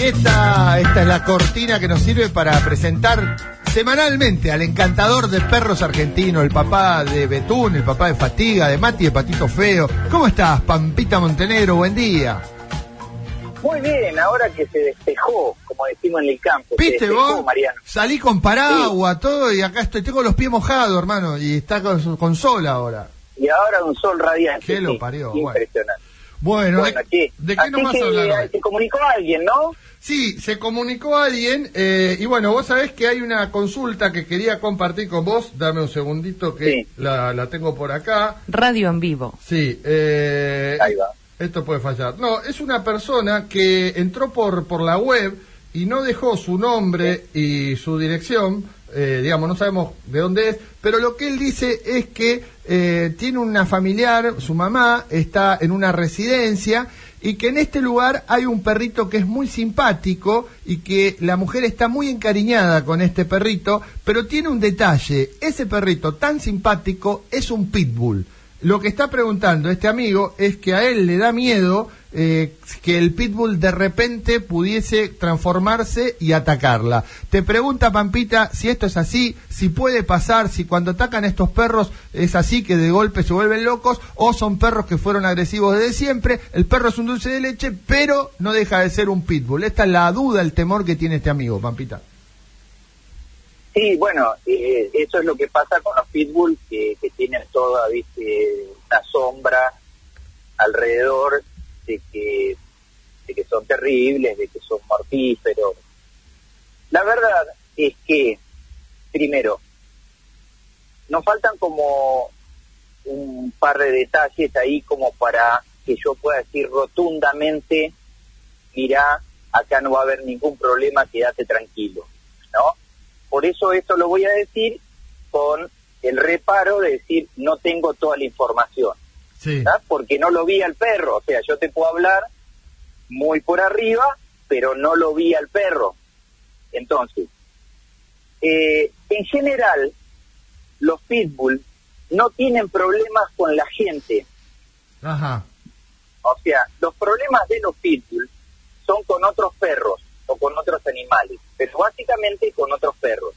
Y esta, esta es la cortina que nos sirve para presentar semanalmente al encantador de perros argentino, el papá de Betún, el papá de Fatiga, de Mati, de Patito Feo. ¿Cómo estás, Pampita Montenegro? Buen día. Muy bien, ahora que se despejó, como decimos en el campo. se ¿Viste despejó, vos? Mariano. Salí con paraguas, todo, y acá estoy, tengo los pies mojados, hermano, y está con, con sol ahora. Y ahora un sol radiante. ¿Qué lo parió? Impresionante. Bueno, Bueno, ¿de, ¿qué? de qué Así nos vas a hablar eh, Se comunicó alguien, ¿no? Sí, se comunicó alguien eh, y bueno, vos sabés que hay una consulta que quería compartir con vos. Dame un segundito que Sí. la, la tengo por acá. Radio en vivo. Sí, eh, Ahí va. esto puede fallar. No, es una persona que entró por, por la web y no dejó su nombre y su dirección. Eh, digamos, no sabemos de dónde es, pero lo que él dice es que eh, tiene una familiar, su mamá está en una residencia y que en este lugar hay un perrito que es muy simpático y que la mujer está muy encariñada con este perrito, pero tiene un detalle, ese perrito tan simpático es un pitbull. Lo que está preguntando este amigo es que a él le da miedo eh, que el pitbull de repente pudiese transformarse y atacarla. Te pregunta Pampita si esto es así, si puede pasar, si cuando atacan estos perros es así que de golpe se vuelven locos o son perros que fueron agresivos desde siempre. El perro es un dulce de leche, pero no deja de ser un pitbull. Esta es la duda, el temor que tiene este amigo, Pampita. Sí, bueno, eh, eso es lo que pasa con los pitbull, que, tienen toda, viste, una sombra alrededor de que, de que son terribles, de que son mortíferos. La verdad es que, primero, nos faltan como un par de detalles ahí como para que yo pueda decir rotundamente, mira, acá no va a haber ningún problema, quédate tranquilo, ¿no? Por eso esto lo voy a decir con el reparo de decir no tengo toda la información, Sí. porque no lo vi al perro, o sea, yo te puedo hablar muy por arriba, pero no lo vi al perro. Entonces, eh, en general, los pitbull no tienen problemas con la gente, Ajá. o sea, los problemas de los pitbull son con otros perros o con otros animales, pero básicamente con otros perros.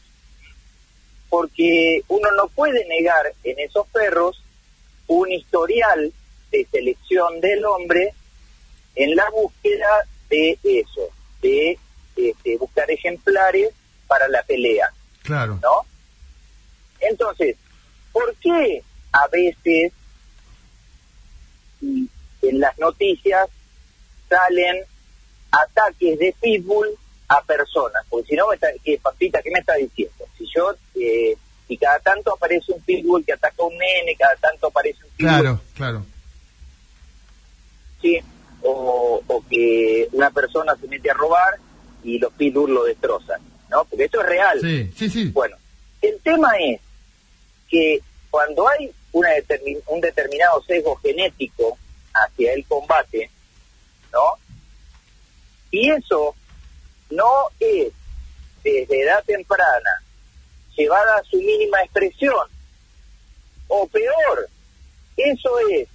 Porque uno no puede negar en esos perros un historial de selección del hombre en la búsqueda de eso, de este, buscar ejemplares para la pelea. Claro. ¿no? Entonces, ¿por qué a veces en las noticias salen ataques de pitbull a personas? Porque si no, me está, ¿qué, papita, ¿qué me está diciendo? Si yo, eh, si cada tanto aparece un pitbull que ataca a un nene, cada tanto aparece un pitbull, Claro, claro. ¿sí? o, o que una persona se mete a robar y los pitbull lo destrozan, ¿no? Porque esto es real. Sí, sí, sí. Bueno, el tema es que cuando hay una determin- un determinado sesgo genético hacia el combate, ¿no? Y eso no es desde edad temprana llevada a su mínima expresión, o peor, eso es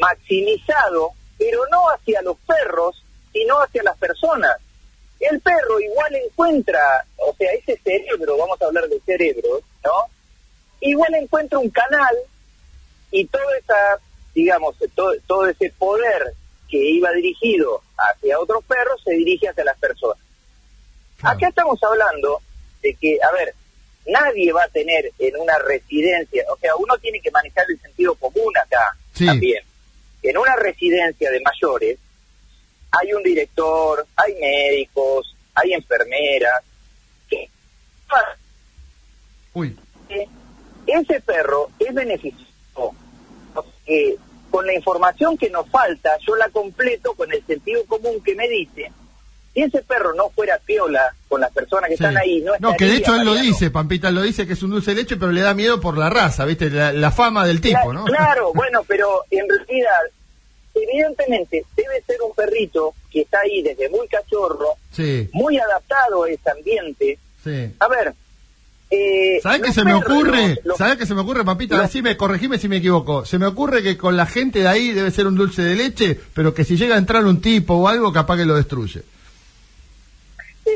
maximizado, pero no hacia los perros, sino hacia las personas. El perro igual encuentra, o sea, ese cerebro, vamos a hablar de cerebro, ¿no? Igual encuentra un canal y toda esa, digamos, todo, todo ese poder que iba dirigido hacia otros perros se dirige hacia las personas. Acá estamos hablando de que, a ver, nadie va a tener en una residencia, o sea, uno tiene que manejar el sentido común acá Sí. también. En una residencia de mayores hay un director, hay médicos, hay enfermeras. que Uy. ese perro es beneficioso porque con la información que nos falta, yo la completo con el sentido común que me dice, si ese perro no fuera piola con las personas que Sí. están ahí, no No, que de hecho él lo dice, Pampita lo dice que es un dulce de leche, pero le da miedo por la raza, ¿viste? La, la fama del tipo, ¿no? Claro, bueno, pero en realidad, evidentemente, debe ser un perrito que está ahí desde muy cachorro, Sí, muy adaptado a ese ambiente. sí. A ver, eh, ¿Sabes qué se me ocurre? los- ¿Sabes qué se me ocurre, Pampita? los- Decime, corregime si me equivoco. Se me ocurre que con la gente de ahí debe ser un dulce de leche, pero que si llega a entrar un tipo o algo, capaz que lo destruye.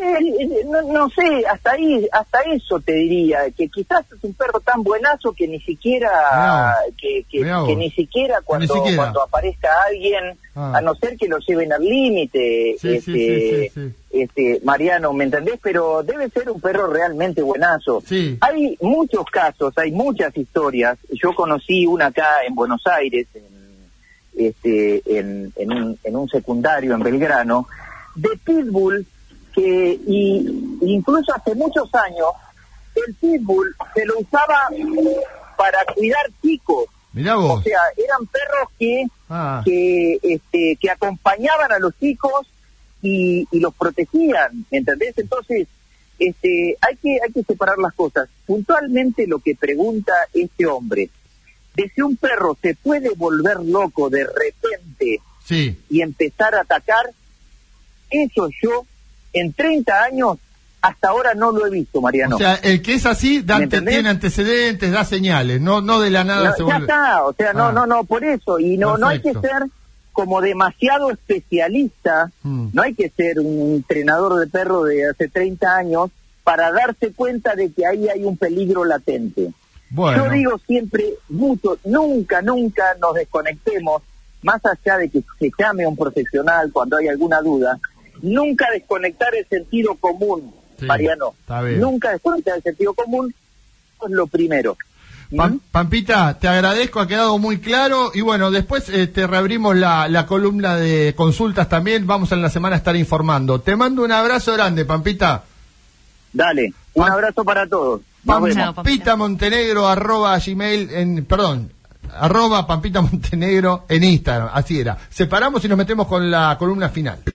Eh, no, no sé, hasta ahí, hasta eso te diría, que quizás es un perro tan buenazo que ni siquiera, que, que, ni siquiera cuando, siquiera. cuando aparezca alguien, Ah. a no ser que lo lleven al límite, Sí, este, sí, sí, sí. este, Mariano, ¿me entendés? Pero debe ser un perro realmente buenazo. Hay muchos casos, hay muchas historias. Yo conocí una acá en Buenos Aires, en, este, en, en un, en un secundario en Belgrano, de pitbull que y, incluso hace muchos años el pitbull se lo usaba para cuidar chicos. Mirá O sea, eran perros que Ah, que este que acompañaban a los chicos y, y los protegían, ¿me entendés? Entonces, este hay que hay que separar las cosas. Puntualmente lo que pregunta este hombre, de si un perro se puede volver loco de repente sí. y empezar a atacar, eso yo en 30 años hasta ahora no lo he visto, Mariano. O sea, el que es así tiene antecedentes, da señales, no no de la nada No, se ya vuelve. está, o sea, no, Ah. no, no, por eso. Y no, no hay que ser como demasiado especialista, Mm. no hay que ser un entrenador de perro de hace 30 años para darse cuenta de que ahí hay un peligro latente. Bueno, Yo digo siempre, mucho, nunca, nunca nos desconectemos, más allá de que se llame a un profesional cuando hay alguna duda, nunca desconectar el sentido común, Sí, Mariano. Nunca desconectar el sentido común, es lo primero. Pam- ¿Mm? Pampita, te agradezco, ha quedado muy claro. Y bueno, después eh, te reabrimos la, la columna de consultas también. Vamos en la semana a estar informando. Te mando un abrazo grande, Pampita. Dale, un Pam- abrazo para todos. Pampita. Pampita Montenegro, arroba gmail, en, perdón, arroba Pampita Montenegro en Instagram. Así era. Separamos y nos metemos con la columna final.